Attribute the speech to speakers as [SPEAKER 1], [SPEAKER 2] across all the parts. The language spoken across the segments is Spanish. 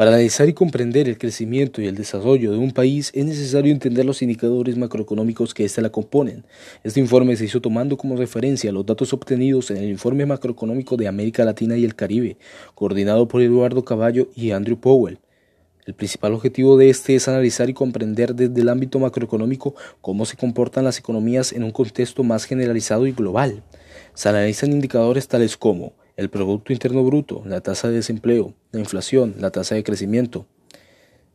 [SPEAKER 1] Para analizar y comprender el crecimiento y el desarrollo de un país es necesario entender los indicadores macroeconómicos que éste la componen. Este informe se hizo tomando como referencia los datos obtenidos en el Informe Macroeconómico de América Latina y el Caribe, coordinado por Eduardo Caballo y Andrew Powell. El principal objetivo de este es analizar y comprender desde el ámbito macroeconómico cómo se comportan las economías en un contexto más generalizado y global. Se analizan indicadores tales como el Producto Interno Bruto, la tasa de desempleo, la inflación, la tasa de crecimiento.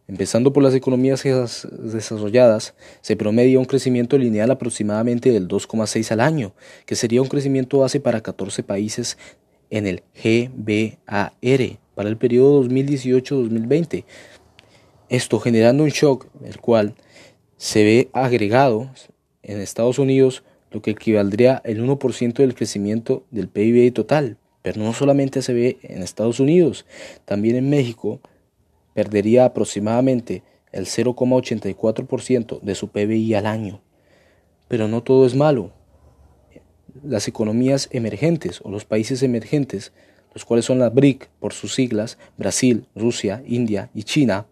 [SPEAKER 1] Empezando por las economías desarrolladas, se promedia un crecimiento lineal aproximadamente del 2,6 al año, que sería un crecimiento base para 14 países en el GBAR para el periodo 2018-2020. Esto generando un shock, el cual se ve agregado en Estados Unidos, lo que equivaldría el 1% del crecimiento del PIB total. Pero no solamente se ve en Estados Unidos, también en México perdería aproximadamente el 0,84% de su PBI al año. Pero no todo es malo. Las economías emergentes o los países emergentes, los cuales son las BRIC por sus siglas, Brasil, Rusia, India y China,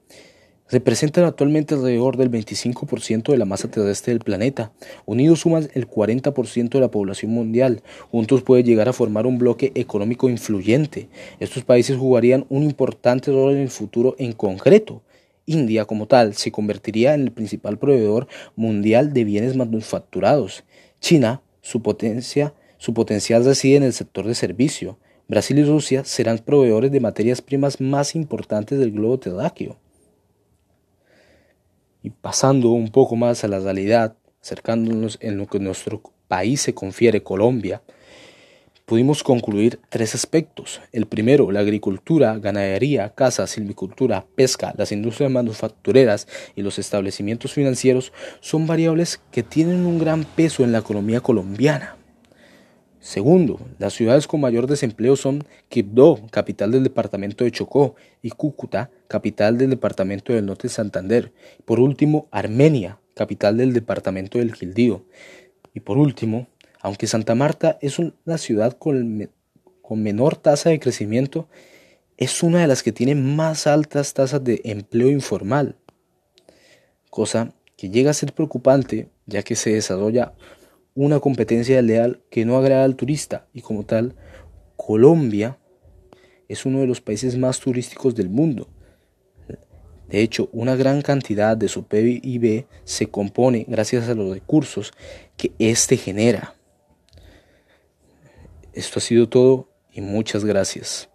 [SPEAKER 1] representan actualmente alrededor del 25% de la masa terrestre del planeta. Unidos suman el 40% de la población mundial. Juntos puede llegar a formar un bloque económico influyente. Estos países jugarían un importante rol en el futuro en concreto. India como tal se convertiría en el principal proveedor mundial de bienes manufacturados. China, su potencia, su potencial reside en el sector de servicio. Brasil y Rusia serán proveedores de materias primas más importantes del globo terráqueo. Y pasando un poco más a la realidad, acercándonos en lo que nuestro país se confiere, Colombia, pudimos concluir tres aspectos. El primero, la agricultura, ganadería, caza, silvicultura, pesca, las industrias manufactureras y los establecimientos financieros son variables que tienen un gran peso en la economía colombiana. Segundo, las ciudades con mayor desempleo son Quibdó, capital del departamento de Chocó, y Cúcuta, capital del departamento del norte de Santander. Por último, Armenia, capital del departamento del Quildío. Y por último, aunque Santa Marta es una ciudad con, con menor tasa de crecimiento, es una de las que tiene más altas tasas de empleo informal, cosa que llega a ser preocupante ya que se desarrolla una competencia leal que no agrada al turista y como tal, Colombia es uno de los países más turísticos del mundo. De hecho, una gran cantidad de su PIB se compone gracias a los recursos que éste genera. Esto ha sido todo y muchas gracias.